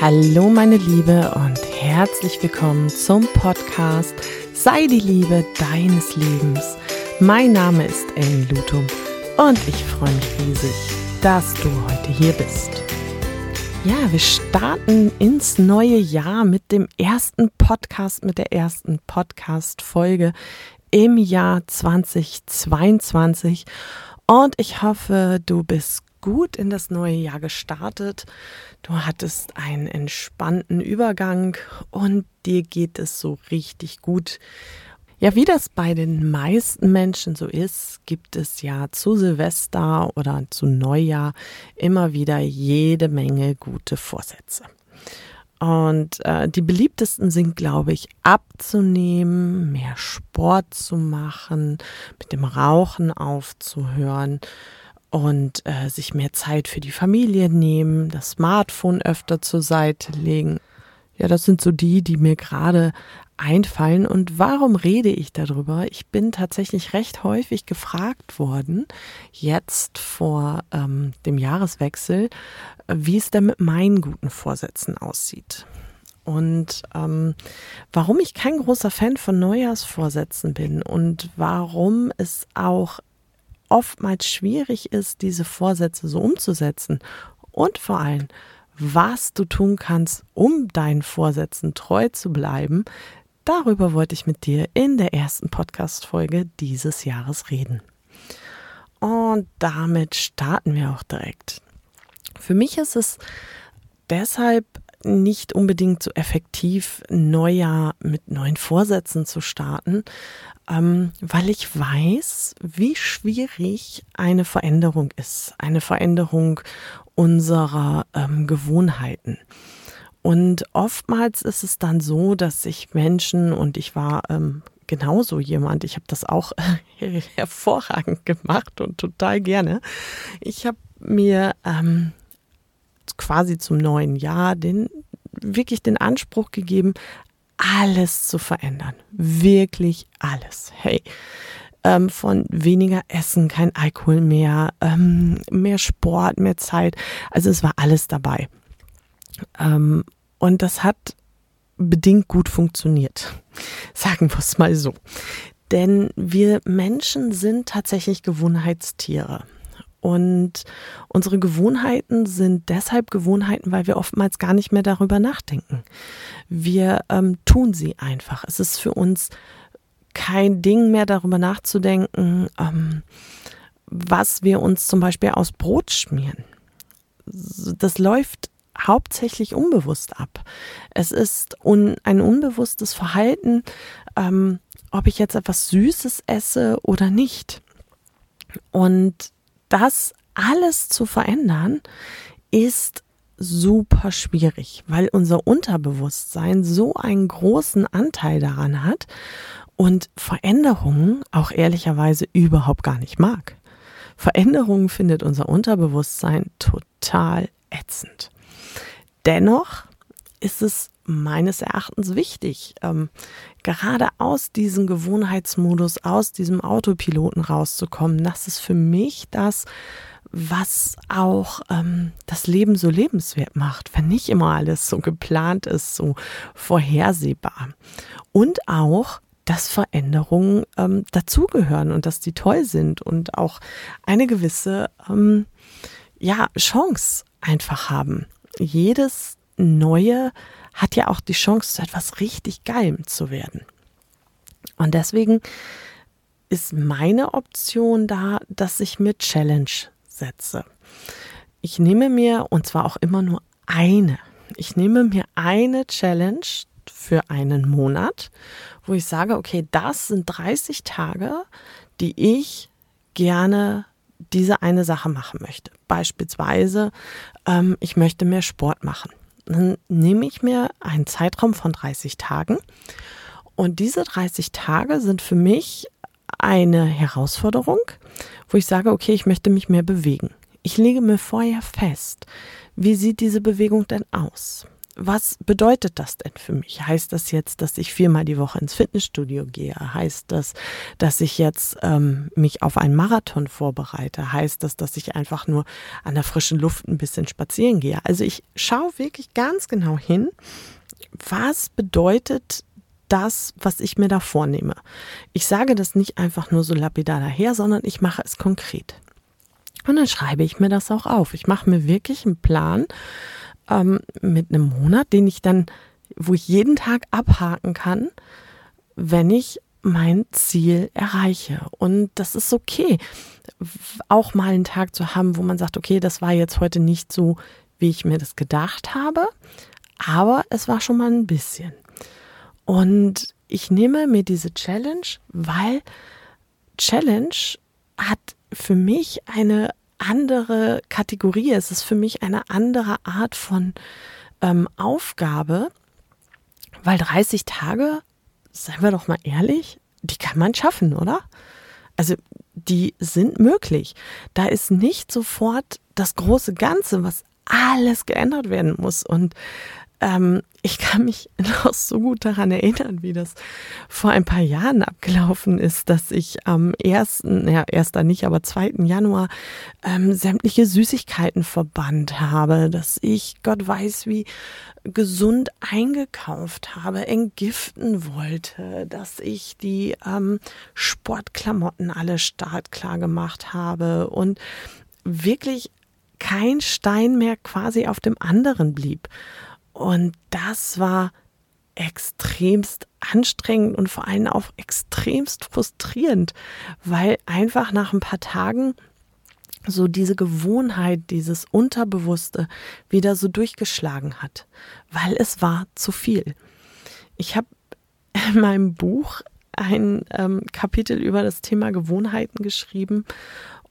Hallo meine Liebe und herzlich willkommen zum Podcast Sei die Liebe deines Lebens. Mein Name ist Ellen Lutum und ich freue mich riesig, dass du heute hier bist. Ja, wir starten ins neue Jahr mit dem ersten Podcast, mit der ersten Podcast-Folge im Jahr 2022 und ich hoffe, du bist gut in das neue Jahr gestartet. Du hattest einen entspannten Übergang und dir geht es so richtig gut. Ja, wie das bei den meisten Menschen so ist, gibt es ja zu Silvester oder zu Neujahr immer wieder jede Menge gute Vorsätze. Und äh, die beliebtesten sind, glaube ich, abzunehmen, mehr Sport zu machen, mit dem Rauchen aufzuhören, und äh, sich mehr Zeit für die Familie nehmen, das Smartphone öfter zur Seite legen. Ja, das sind so die, die mir gerade einfallen. Und warum rede ich darüber? Ich bin tatsächlich recht häufig gefragt worden, jetzt vor ähm, dem Jahreswechsel, wie es denn mit meinen guten Vorsätzen aussieht. Und ähm, warum ich kein großer Fan von Neujahrsvorsätzen bin und warum es auch oftmals schwierig ist, diese Vorsätze so umzusetzen und vor allem, was du tun kannst, um deinen Vorsätzen treu zu bleiben, darüber wollte ich mit dir in der ersten Podcast-Folge dieses Jahres reden. Und damit starten wir auch direkt. Für mich ist es deshalb nicht unbedingt so effektiv, Neujahr mit neuen Vorsätzen zu starten, ähm, weil ich weiß, wie schwierig eine Veränderung ist, eine Veränderung unserer ähm, Gewohnheiten. Und oftmals ist es dann so, dass sich Menschen, und ich war ähm, genauso jemand, ich habe das auch hervorragend gemacht und total gerne, ich habe mir ähm, quasi zum neuen Jahr den wirklich den Anspruch gegeben, alles zu verändern. Wirklich alles. Hey. Ähm, von weniger Essen, kein Alkohol mehr, ähm, mehr Sport, mehr Zeit. Also es war alles dabei. Ähm, und das hat bedingt gut funktioniert. Sagen wir es mal so. Denn wir Menschen sind tatsächlich Gewohnheitstiere. Und unsere Gewohnheiten sind deshalb Gewohnheiten, weil wir oftmals gar nicht mehr darüber nachdenken. Wir ähm, tun sie einfach. Es ist für uns kein Ding mehr darüber nachzudenken, ähm, was wir uns zum Beispiel aus Brot schmieren. Das läuft hauptsächlich unbewusst ab. Es ist un ein unbewusstes Verhalten, ähm, ob ich jetzt etwas Süßes esse oder nicht. Und das alles zu verändern, ist super schwierig, weil unser Unterbewusstsein so einen großen Anteil daran hat und Veränderungen auch ehrlicherweise überhaupt gar nicht mag. Veränderungen findet unser Unterbewusstsein total ätzend. Dennoch ist es meines Erachtens wichtig, ähm, gerade aus diesem Gewohnheitsmodus, aus diesem Autopiloten rauszukommen. Das ist für mich das, was auch ähm, das Leben so lebenswert macht, wenn nicht immer alles so geplant ist, so vorhersehbar. Und auch, dass Veränderungen ähm, dazugehören und dass die toll sind und auch eine gewisse ähm, ja, Chance einfach haben. Jedes neue hat ja auch die Chance, zu etwas richtig Geilem zu werden. Und deswegen ist meine Option da, dass ich mir Challenge setze. Ich nehme mir, und zwar auch immer nur eine, ich nehme mir eine Challenge für einen Monat, wo ich sage, okay, das sind 30 Tage, die ich gerne diese eine Sache machen möchte. Beispielsweise, ähm, ich möchte mehr Sport machen dann nehme ich mir einen Zeitraum von 30 Tagen und diese 30 Tage sind für mich eine Herausforderung, wo ich sage, okay, ich möchte mich mehr bewegen. Ich lege mir vorher fest, wie sieht diese Bewegung denn aus? Was bedeutet das denn für mich? Heißt das jetzt, dass ich viermal die Woche ins Fitnessstudio gehe? Heißt das, dass ich jetzt ähm, mich auf einen Marathon vorbereite? Heißt das, dass ich einfach nur an der frischen Luft ein bisschen spazieren gehe? Also ich schaue wirklich ganz genau hin, was bedeutet das, was ich mir da vornehme. Ich sage das nicht einfach nur so lapidar daher, sondern ich mache es konkret. Und dann schreibe ich mir das auch auf. Ich mache mir wirklich einen Plan ähm, mit einem Monat, den ich dann, wo ich jeden Tag abhaken kann, wenn ich mein Ziel erreiche. Und das ist okay, auch mal einen Tag zu haben, wo man sagt, okay, das war jetzt heute nicht so, wie ich mir das gedacht habe, aber es war schon mal ein bisschen. Und ich nehme mir diese Challenge, weil Challenge hat für mich eine andere Kategorie. Es ist für mich eine andere Art von ähm, Aufgabe, weil 30 Tage, seien wir doch mal ehrlich, die kann man schaffen, oder? Also die sind möglich. Da ist nicht sofort das große Ganze, was alles geändert werden muss. Und ähm, ich kann mich noch so gut daran erinnern, wie das vor ein paar Jahren abgelaufen ist, dass ich am ersten, ja, erster nicht, aber zweiten Januar ähm, sämtliche Süßigkeiten verbannt habe, dass ich Gott weiß wie gesund eingekauft habe, entgiften wollte, dass ich die ähm, Sportklamotten alle startklar gemacht habe und wirklich kein Stein mehr quasi auf dem anderen blieb. Und das war extremst anstrengend und vor allem auch extremst frustrierend, weil einfach nach ein paar Tagen so diese Gewohnheit, dieses Unterbewusste wieder so durchgeschlagen hat, weil es war zu viel. Ich habe in meinem Buch ein ähm, Kapitel über das Thema Gewohnheiten geschrieben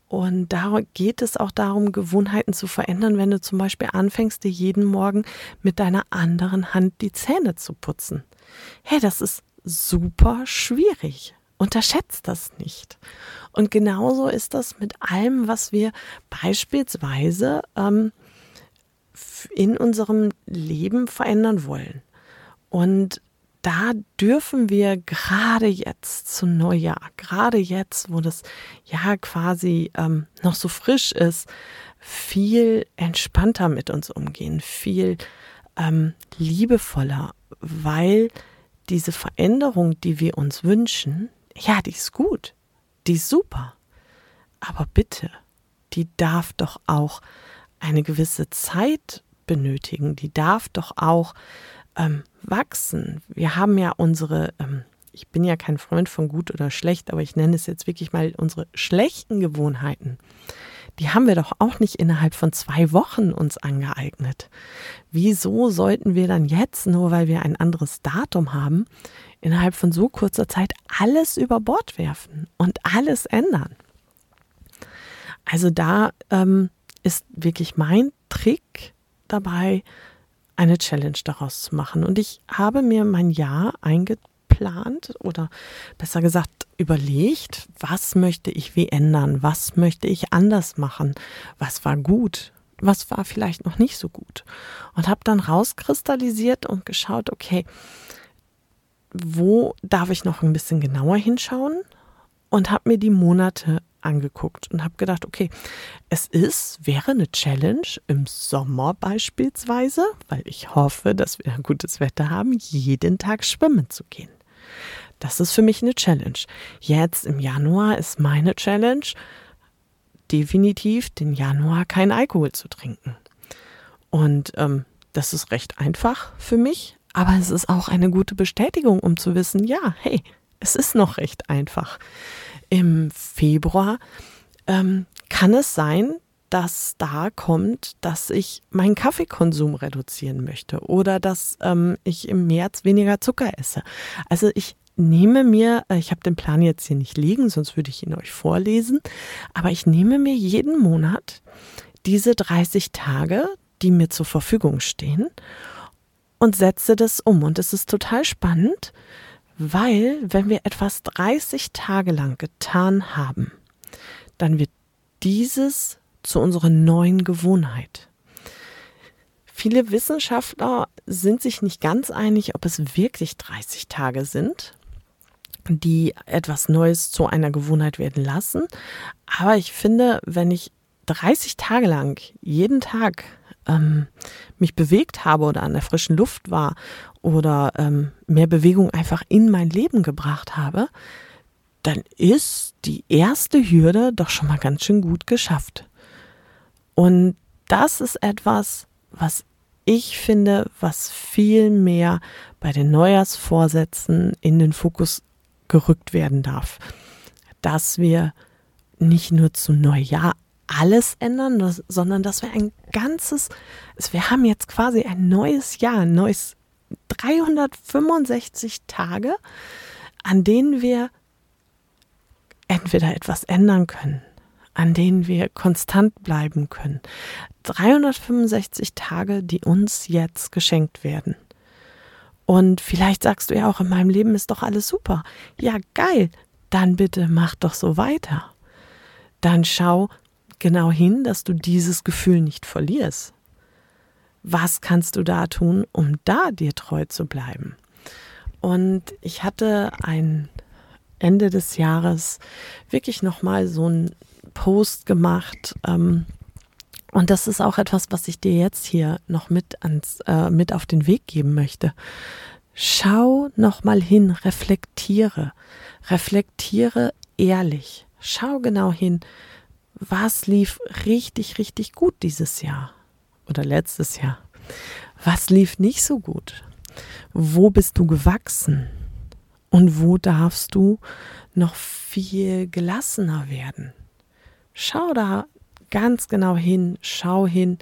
und da geht es auch darum, Gewohnheiten zu verändern, wenn du zum Beispiel anfängst, dir jeden Morgen mit deiner anderen Hand die Zähne zu putzen. Hey, das ist super schwierig. Unterschätzt das nicht. Und genauso ist das mit allem, was wir beispielsweise ähm, in unserem Leben verändern wollen. Und da dürfen wir gerade jetzt zu Neujahr, gerade jetzt, wo das Jahr quasi ähm, noch so frisch ist, viel entspannter mit uns umgehen, viel ähm, liebevoller, weil diese Veränderung, die wir uns wünschen, ja, die ist gut, die ist super. Aber bitte, die darf doch auch eine gewisse Zeit benötigen, die darf doch auch ähm, wachsen. Wir haben ja unsere, ähm, ich bin ja kein Freund von gut oder schlecht, aber ich nenne es jetzt wirklich mal unsere schlechten Gewohnheiten. Die haben wir doch auch nicht innerhalb von zwei Wochen uns angeeignet. Wieso sollten wir dann jetzt, nur weil wir ein anderes Datum haben, innerhalb von so kurzer Zeit alles über Bord werfen und alles ändern? Also da ähm, ist wirklich mein Trick dabei, eine Challenge daraus zu machen. Und ich habe mir mein Jahr eingeplant oder besser gesagt überlegt, was möchte ich wie ändern, was möchte ich anders machen, was war gut, was war vielleicht noch nicht so gut. Und habe dann rauskristallisiert und geschaut, okay, wo darf ich noch ein bisschen genauer hinschauen und habe mir die Monate angeguckt und habe gedacht, okay, es ist, wäre eine Challenge im Sommer beispielsweise, weil ich hoffe, dass wir gutes Wetter haben, jeden Tag schwimmen zu gehen. Das ist für mich eine Challenge. Jetzt im Januar ist meine Challenge definitiv den Januar kein Alkohol zu trinken. Und ähm, das ist recht einfach für mich, aber es ist auch eine gute Bestätigung, um zu wissen, ja, hey, es ist noch recht einfach im Februar ähm, kann es sein, dass da kommt, dass ich meinen Kaffeekonsum reduzieren möchte oder dass ähm, ich im März weniger Zucker esse. Also ich nehme mir, äh, ich habe den Plan jetzt hier nicht liegen, sonst würde ich ihn euch vorlesen, aber ich nehme mir jeden Monat diese 30 Tage, die mir zur Verfügung stehen und setze das um. Und es ist total spannend, weil, wenn wir etwas 30 Tage lang getan haben, dann wird dieses zu unserer neuen Gewohnheit. Viele Wissenschaftler sind sich nicht ganz einig, ob es wirklich 30 Tage sind, die etwas Neues zu einer Gewohnheit werden lassen. Aber ich finde, wenn ich 30 Tage lang jeden Tag ähm, mich bewegt habe oder an der frischen Luft war oder ähm, mehr Bewegung einfach in mein Leben gebracht habe, dann ist die erste Hürde doch schon mal ganz schön gut geschafft. Und das ist etwas, was ich finde, was viel mehr bei den Neujahrsvorsätzen in den Fokus gerückt werden darf. Dass wir nicht nur zu Neujahr alles ändern, sondern dass wir ein ganzes, wir haben jetzt quasi ein neues Jahr, ein neues 365 Tage, an denen wir entweder etwas ändern können, an denen wir konstant bleiben können. 365 Tage, die uns jetzt geschenkt werden. Und vielleicht sagst du ja auch, in meinem Leben ist doch alles super. Ja, geil. Dann bitte mach doch so weiter. Dann schau genau hin, dass du dieses Gefühl nicht verlierst. Was kannst du da tun, um da dir treu zu bleiben? Und ich hatte ein Ende des Jahres wirklich nochmal so einen Post gemacht. Ähm, und das ist auch etwas, was ich dir jetzt hier noch mit, ans, äh, mit auf den Weg geben möchte. Schau nochmal hin, reflektiere, reflektiere ehrlich. Schau genau hin, was lief richtig, richtig gut dieses Jahr oder letztes Jahr. Was lief nicht so gut? Wo bist du gewachsen? Und wo darfst du noch viel gelassener werden? Schau da ganz genau hin, schau hin,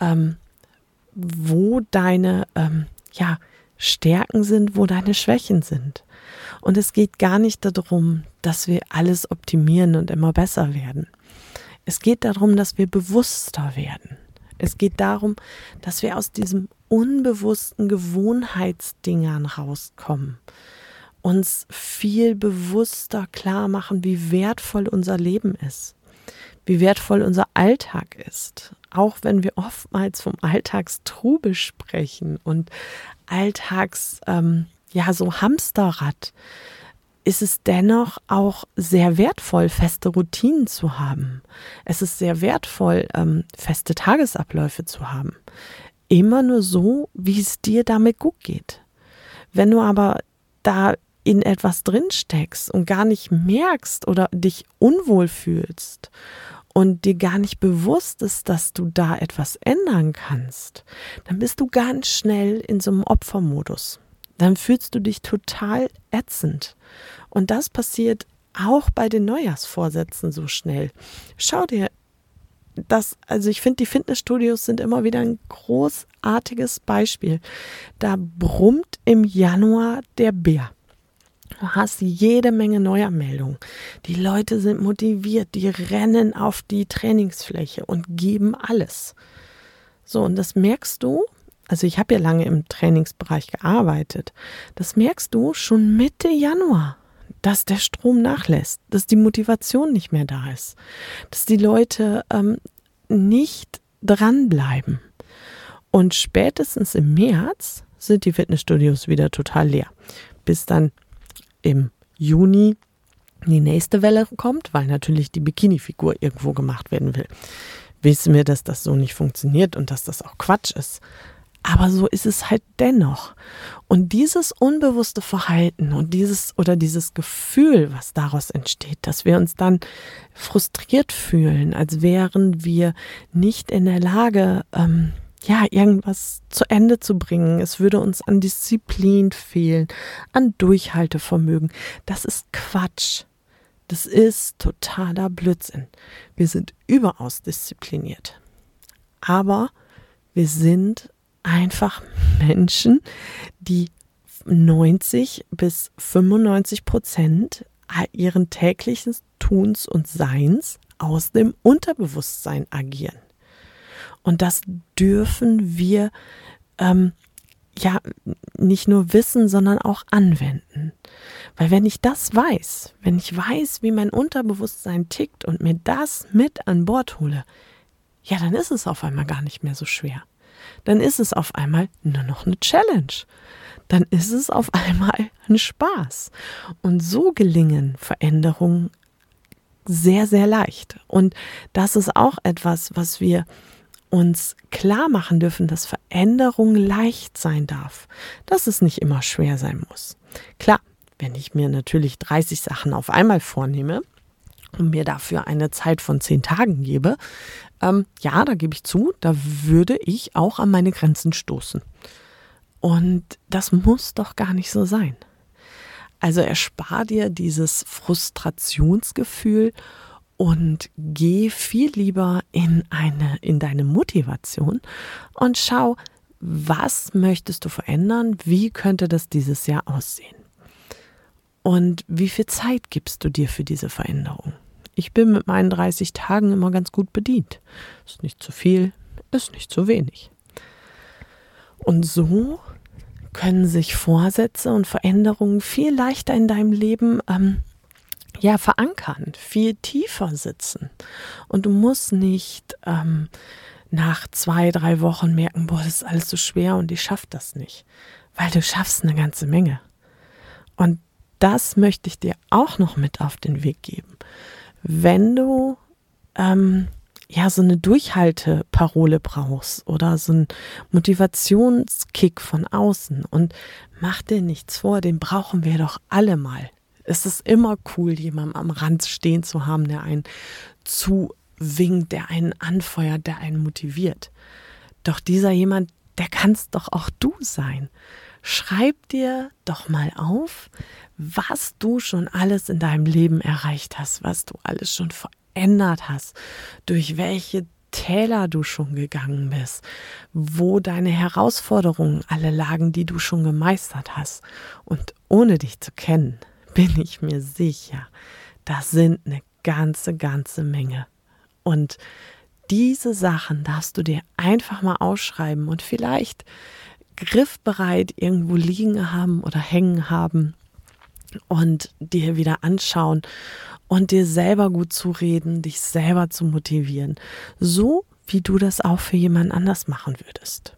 ähm, wo deine ähm, ja, Stärken sind, wo deine Schwächen sind. Und es geht gar nicht darum, dass wir alles optimieren und immer besser werden. Es geht darum, dass wir bewusster werden. Es geht darum, dass wir aus diesem unbewussten Gewohnheitsdingern rauskommen uns viel bewusster klar machen, wie wertvoll unser Leben ist, wie wertvoll unser Alltag ist. Auch wenn wir oftmals vom Alltagstrubel sprechen und Alltags, ähm, ja, so Hamsterrad, ist es dennoch auch sehr wertvoll, feste Routinen zu haben. Es ist sehr wertvoll, ähm, feste Tagesabläufe zu haben. Immer nur so, wie es dir damit gut geht. Wenn du aber da in etwas drinsteckst und gar nicht merkst oder dich unwohl fühlst und dir gar nicht bewusst ist, dass du da etwas ändern kannst, dann bist du ganz schnell in so einem Opfermodus. Dann fühlst du dich total ätzend. Und das passiert auch bei den Neujahrsvorsätzen so schnell. Schau dir das, also ich finde, die Fitnessstudios sind immer wieder ein großartiges Beispiel. Da brummt im Januar der Bär. Du hast jede Menge Neuanmeldungen. Die Leute sind motiviert, die rennen auf die Trainingsfläche und geben alles. So, und das merkst du, also ich habe ja lange im Trainingsbereich gearbeitet, das merkst du schon Mitte Januar, dass der Strom nachlässt, dass die Motivation nicht mehr da ist, dass die Leute ähm, nicht dranbleiben. Und spätestens im März sind die Fitnessstudios wieder total leer. Bis dann im Juni die nächste Welle kommt, weil natürlich die Bikini-Figur irgendwo gemacht werden will. Wissen wir, dass das so nicht funktioniert und dass das auch Quatsch ist. Aber so ist es halt dennoch. Und dieses unbewusste Verhalten und dieses oder dieses Gefühl, was daraus entsteht, dass wir uns dann frustriert fühlen, als wären wir nicht in der Lage, ähm, ja, irgendwas zu Ende zu bringen. Es würde uns an Disziplin fehlen, an Durchhaltevermögen. Das ist Quatsch. Das ist totaler Blödsinn. Wir sind überaus diszipliniert. Aber wir sind einfach Menschen, die 90 bis 95 Prozent ihren täglichen Tuns und Seins aus dem Unterbewusstsein agieren. Und das dürfen wir ähm, ja nicht nur wissen, sondern auch anwenden. Weil wenn ich das weiß, wenn ich weiß, wie mein Unterbewusstsein tickt und mir das mit an Bord hole, ja, dann ist es auf einmal gar nicht mehr so schwer. Dann ist es auf einmal nur noch eine Challenge. Dann ist es auf einmal ein Spaß. Und so gelingen Veränderungen sehr, sehr leicht. Und das ist auch etwas, was wir uns klar machen dürfen, dass Veränderung leicht sein darf, dass es nicht immer schwer sein muss. Klar, wenn ich mir natürlich 30 Sachen auf einmal vornehme und mir dafür eine Zeit von 10 Tagen gebe, ähm, ja, da gebe ich zu, da würde ich auch an meine Grenzen stoßen. Und das muss doch gar nicht so sein. Also erspar dir dieses Frustrationsgefühl und geh viel lieber in eine, in deine Motivation und schau, was möchtest du verändern? Wie könnte das dieses Jahr aussehen? Und wie viel Zeit gibst du dir für diese Veränderung? Ich bin mit meinen 30 Tagen immer ganz gut bedient. Ist nicht zu viel, ist nicht zu wenig. Und so können sich Vorsätze und Veränderungen viel leichter in deinem Leben ähm, ja, verankern, viel tiefer sitzen. Und du musst nicht ähm, nach zwei, drei Wochen merken, boah, das ist alles so schwer und ich schaff das nicht. Weil du schaffst eine ganze Menge. Und das möchte ich dir auch noch mit auf den Weg geben. Wenn du ähm, ja so eine Durchhalteparole brauchst oder so einen Motivationskick von außen und mach dir nichts vor, den brauchen wir doch alle mal es ist immer cool, jemanden am Rand stehen zu haben, der einen zuwinkt, der einen anfeuert, der einen motiviert. Doch dieser jemand, der kannst doch auch du sein. Schreib dir doch mal auf, was du schon alles in deinem Leben erreicht hast, was du alles schon verändert hast, durch welche Täler du schon gegangen bist, wo deine Herausforderungen alle lagen, die du schon gemeistert hast. Und ohne dich zu kennen, bin ich mir sicher, das sind eine ganze, ganze Menge. Und diese Sachen darfst du dir einfach mal ausschreiben und vielleicht griffbereit irgendwo liegen haben oder hängen haben und dir wieder anschauen und dir selber gut zu reden, dich selber zu motivieren, so wie du das auch für jemand anders machen würdest.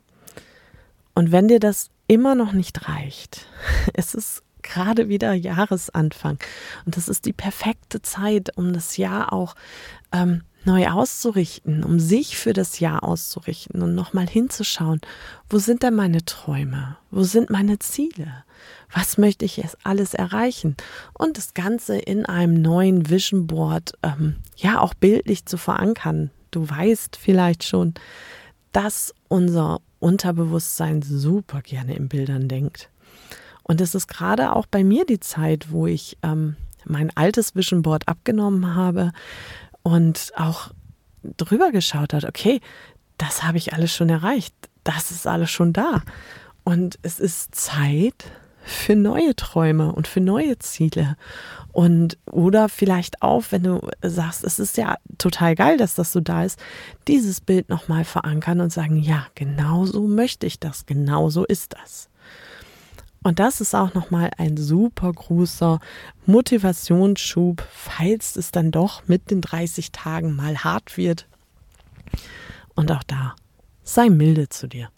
Und wenn dir das immer noch nicht reicht, es ist gerade wieder Jahresanfang. Und das ist die perfekte Zeit, um das Jahr auch ähm, neu auszurichten, um sich für das Jahr auszurichten und nochmal hinzuschauen, wo sind denn meine Träume? Wo sind meine Ziele? Was möchte ich jetzt alles erreichen? Und das Ganze in einem neuen Vision Board, ähm, ja, auch bildlich zu verankern. Du weißt vielleicht schon, dass unser Unterbewusstsein super gerne in Bildern denkt. Und es ist gerade auch bei mir die Zeit, wo ich ähm, mein altes Vision Board abgenommen habe und auch drüber geschaut hat, okay, das habe ich alles schon erreicht, das ist alles schon da. Und es ist Zeit für neue Träume und für neue Ziele. Und oder vielleicht auch, wenn du sagst, es ist ja total geil, dass das so da ist, dieses Bild nochmal verankern und sagen, ja, genau so möchte ich das, genau so ist das. Und das ist auch nochmal ein super großer Motivationsschub, falls es dann doch mit den 30 Tagen mal hart wird. Und auch da, sei milde zu dir.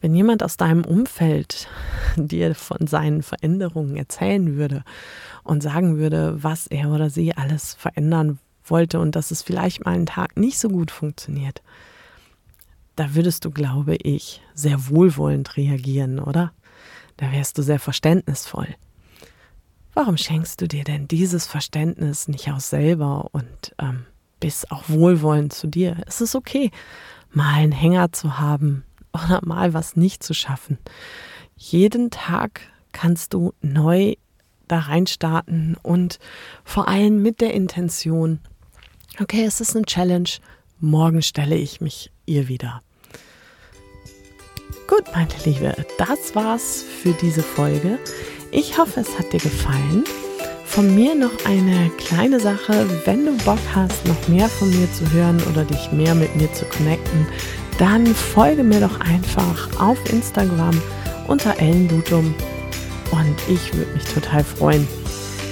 Wenn jemand aus deinem Umfeld dir von seinen Veränderungen erzählen würde und sagen würde, was er oder sie alles verändern wollte und dass es vielleicht mal einen Tag nicht so gut funktioniert, da würdest du, glaube ich, sehr wohlwollend reagieren, oder? Da wärst du sehr verständnisvoll. Warum schenkst du dir denn dieses Verständnis nicht aus selber und ähm, bist auch wohlwollend zu dir? Es ist okay, mal einen Hänger zu haben oder mal was nicht zu schaffen. Jeden Tag kannst du neu da reinstarten und vor allem mit der Intention, okay, es ist eine Challenge, morgen stelle ich mich ihr wieder. Gut, meine Liebe, das war's für diese Folge. Ich hoffe, es hat dir gefallen. Von mir noch eine kleine Sache. Wenn du Bock hast, noch mehr von mir zu hören oder dich mehr mit mir zu connecten, dann folge mir doch einfach auf Instagram unter ellendutum und ich würde mich total freuen.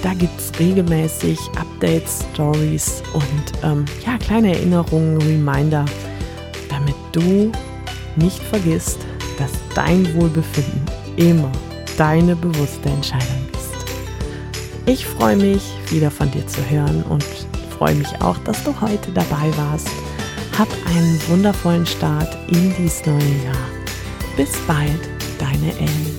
Da gibt es regelmäßig Updates, Stories und ähm, ja, kleine Erinnerungen, Reminder, damit du nicht vergisst, dass dein Wohlbefinden immer deine bewusste Entscheidung ist. Ich freue mich, wieder von dir zu hören und freue mich auch, dass du heute dabei warst. Hab einen wundervollen Start in dieses neue Jahr. Bis bald, deine Ellen.